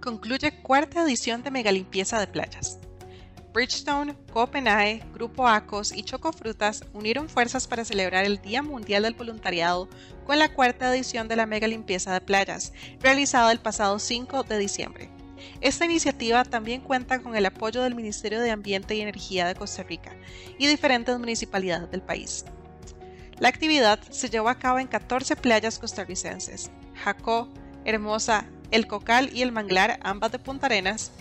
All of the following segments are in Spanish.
concluye cuarta edición de Megalimpieza de Playas. Bridgestone, Copenhague, Grupo Acos y Chocofrutas unieron fuerzas para celebrar el Día Mundial del Voluntariado con la cuarta edición de la Mega Limpieza de Playas, realizada el pasado 5 de diciembre. Esta iniciativa también cuenta con el apoyo del Ministerio de Ambiente y Energía de Costa Rica y diferentes municipalidades del país. La actividad se llevó a cabo en 14 playas costarricenses, Jacó, Hermosa, El Cocal y El Manglar, ambas de Punta Arenas,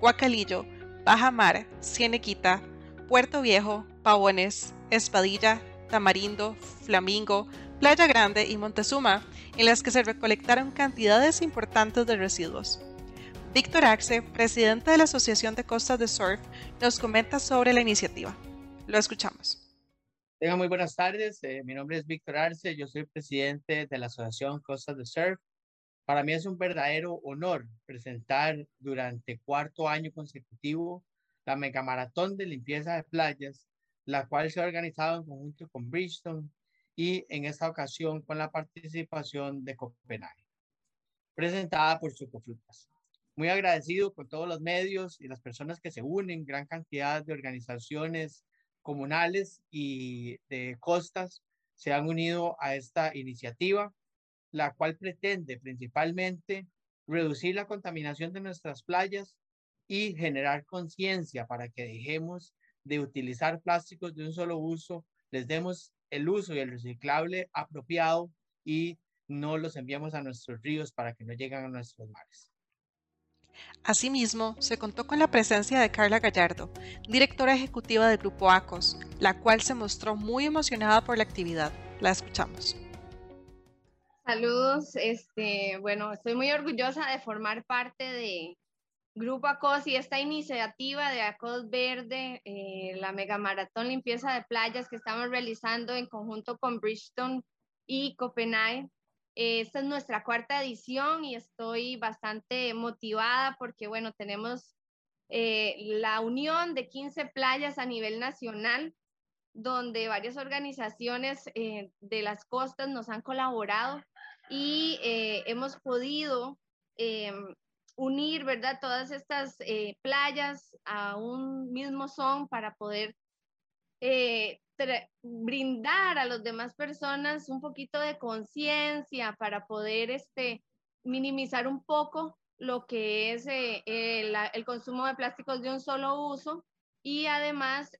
Guacalillo, Baja Mar, Cienequita, Puerto Viejo, Pavones, Espadilla, Tamarindo, Flamingo, Playa Grande y Montezuma, en las que se recolectaron cantidades importantes de residuos. Víctor Axe, presidente de la Asociación de Costas de Surf, nos comenta sobre la iniciativa. Lo escuchamos. Muy buenas tardes. Eh, mi nombre es Víctor Arce. Yo soy presidente de la Asociación Costas de Surf. Para mí es un verdadero honor presentar durante cuarto año consecutivo la Mega Maratón de Limpieza de Playas, la cual se ha organizado en conjunto con Bridgestone y en esta ocasión con la participación de Copenhague, presentada por Chocofrutas. Muy agradecido con todos los medios y las personas que se unen, gran cantidad de organizaciones comunales y de costas se han unido a esta iniciativa la cual pretende principalmente reducir la contaminación de nuestras playas y generar conciencia para que dejemos de utilizar plásticos de un solo uso, les demos el uso y el reciclable apropiado y no los enviamos a nuestros ríos para que no lleguen a nuestros mares. Asimismo, se contó con la presencia de Carla Gallardo, directora ejecutiva del Grupo ACOS, la cual se mostró muy emocionada por la actividad. La escuchamos. Saludos, este, bueno, estoy muy orgullosa de formar parte de Grupo ACOS y esta iniciativa de ACOS Verde, eh, la Mega Maratón Limpieza de Playas que estamos realizando en conjunto con Bridgestone y Copenhague. esta es nuestra cuarta edición y estoy bastante motivada porque, bueno, tenemos eh, la unión de 15 playas a nivel nacional donde varias organizaciones eh, de las costas nos han colaborado y eh, hemos podido eh, unir, ¿verdad? Todas estas eh, playas a un mismo son para poder brindar a las demás personas un poquito de conciencia para poder este, minimizar un poco lo que es el, consumo de plásticos de un solo uso y además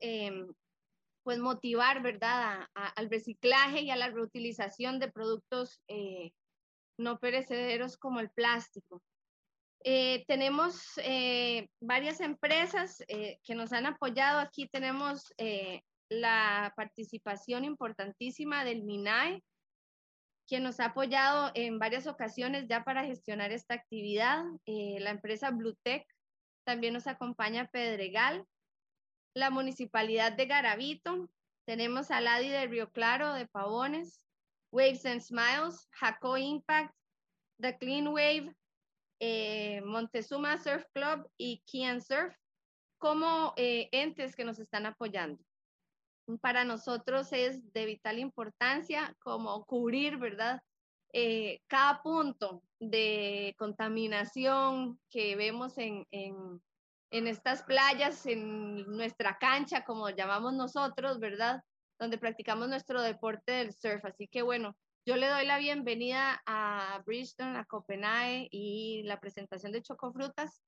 pues motivar, ¿verdad?, al reciclaje y a la reutilización de productos eh, no perecederos como el plástico. Eh, tenemos eh, varias empresas que nos han apoyado. Aquí tenemos la participación importantísima del MINAE, quien nos ha apoyado en varias ocasiones ya para gestionar esta actividad. la empresa Bluetech también nos acompaña Pedregal, la Municipalidad de Garavito, tenemos a Ladi de Río Claro, de Pavones, Waves and Smiles, Jaco Impact, The Clean Wave, eh, Montezuma Surf Club y Kian Surf como eh, entes que nos están apoyando. Para nosotros es de vital importancia como cubrir, ¿verdad? Eh, cada punto de contaminación que vemos en, en estas playas, en nuestra cancha, como llamamos nosotros, ¿verdad? Donde practicamos nuestro deporte del surf. Así que bueno, yo le doy la bienvenida a Bridgestone, a Copenhague y la presentación de Chocofrutas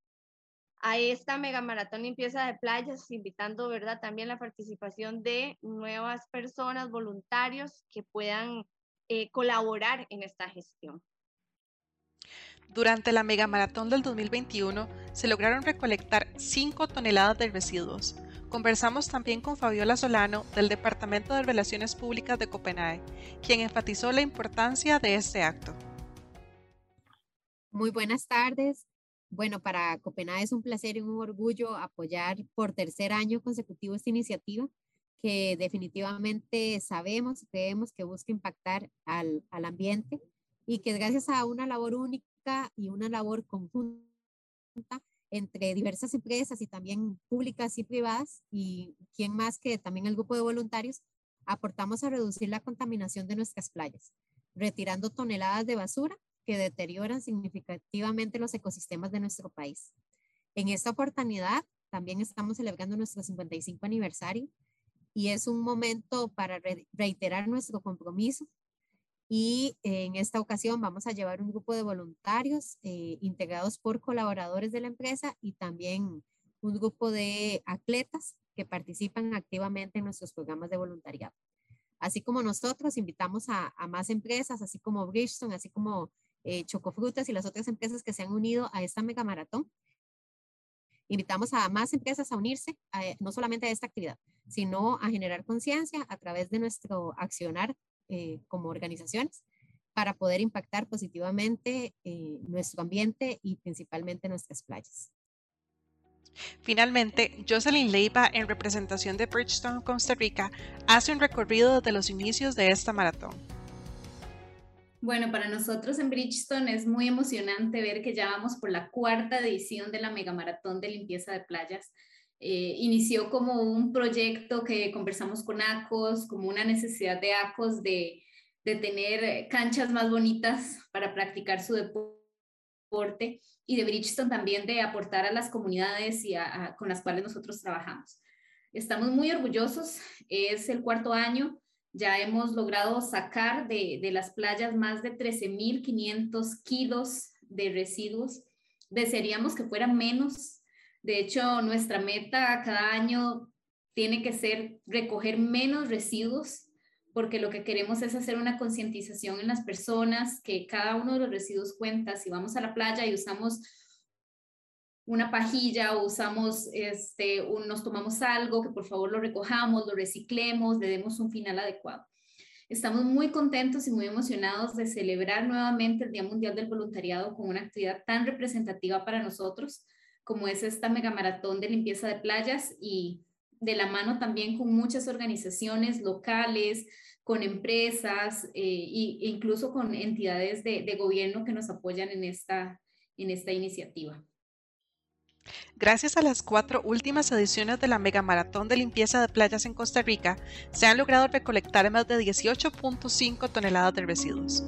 a esta mega maratón limpieza de playas, invitando, ¿verdad? También la participación de nuevas personas, voluntarios que puedan eh, colaborar en esta gestión. Durante la Mega Maratón del 2021 se lograron recolectar 5 toneladas de residuos. Conversamos también con Fabiola Solano del Departamento de Relaciones Públicas de Copenhague, quien enfatizó la importancia de este acto. Muy buenas tardes. Bueno, para Copenhague es un placer y un orgullo apoyar por tercer año consecutivo esta iniciativa que definitivamente sabemos, creemos que busca impactar al, al ambiente y que gracias a una labor única y una labor conjunta entre diversas empresas y también públicas y privadas y quien más que también el grupo de voluntarios, aportamos a reducir la contaminación de nuestras playas, retirando toneladas de basura que deterioran significativamente los ecosistemas de nuestro país. En esta oportunidad también estamos celebrando nuestro 55 aniversario y es un momento para reiterar nuestro compromiso y en esta ocasión vamos a llevar un grupo de voluntarios eh, integrados por colaboradores de la empresa y también un grupo de atletas que participan activamente en nuestros programas de voluntariado. Así como nosotros invitamos a, más empresas, así como Bridgestone, así como eh, Chocofrutas y las otras empresas que se han unido a esta mega maratón. Invitamos a más empresas a unirse, no solamente a esta actividad, sino a generar conciencia a través de nuestro accionar eh, como organizaciones para poder impactar positivamente eh, nuestro ambiente y principalmente nuestras playas. Finalmente, Jocelyn Leiva, en representación de Bridgestone Costa Rica, hace un recorrido desde los inicios de esta maratón. Bueno, para nosotros en Bridgestone es muy emocionante ver que ya vamos por la cuarta edición de la Mega Maratón de Limpieza de Playas. Eh, inició como un proyecto que conversamos con ACOS, como una necesidad de ACOS de, tener canchas más bonitas para practicar su deporte y de Bridgestone también de aportar a las comunidades y con las cuales nosotros trabajamos. Estamos muy orgullosos, es el cuarto año, ya hemos logrado sacar de, de las playas más de 13.500 kilos de residuos. Desearíamos que fuera menos, de hecho, nuestra meta cada año tiene que ser recoger menos residuos, porque lo que queremos es hacer una concientización en las personas, que cada uno de los residuos cuenta. Si vamos a la playa y usamos una pajilla o usamos, este, nos tomamos algo, que por favor lo recojamos, lo reciclemos, le demos un final adecuado. Estamos muy contentos y muy emocionados de celebrar nuevamente el Día Mundial del Voluntariado con una actividad tan representativa para nosotros como es esta mega maratón de limpieza de playas y de la mano también con muchas organizaciones locales, con empresas eh, e incluso con entidades de, gobierno que nos apoyan en esta, en esta iniciativa. Gracias a las cuatro últimas ediciones de la Mega Maratón de Limpieza de Playas en Costa Rica, se han logrado recolectar más de 18.5 toneladas de residuos.